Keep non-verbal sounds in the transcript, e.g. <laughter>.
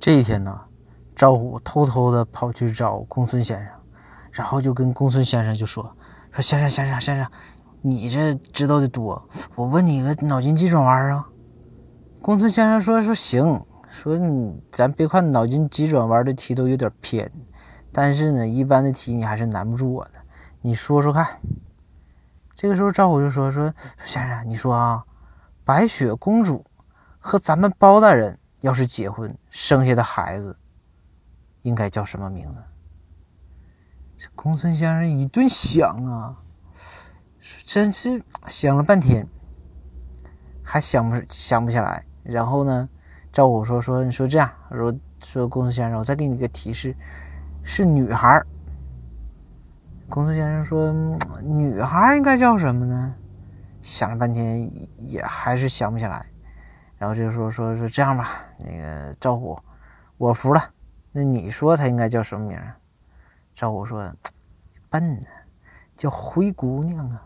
这一天呢，赵虎偷偷的跑去找公孙先生，然后就跟公孙先生就说：“说先生，先生，先生，你这知道的多，我问你个脑筋急转弯啊。”公孙先生说：“说行，说你咱别看脑筋急转弯的题都有点偏，但是呢，一般的题你还是难不住我的，你说说看。”这个时候赵虎就说：“说先生，你说啊，白雪公主和咱们包大人。”要是结婚生下的孩子，应该叫什么名字？这公孙先生一顿想啊，真是想了半天，还想不想不起来。然后呢，赵虎说：“说你说这样，说说公孙先生，我再给你个提示，是女孩。”公孙先生说：“女孩应该叫什么呢？”想了半天也还是想不起来。然后就说说说这样吧，那个赵虎，我服了。那你说他应该叫什么名？赵虎说：“ <tsk> 笨呢，叫灰姑娘啊。”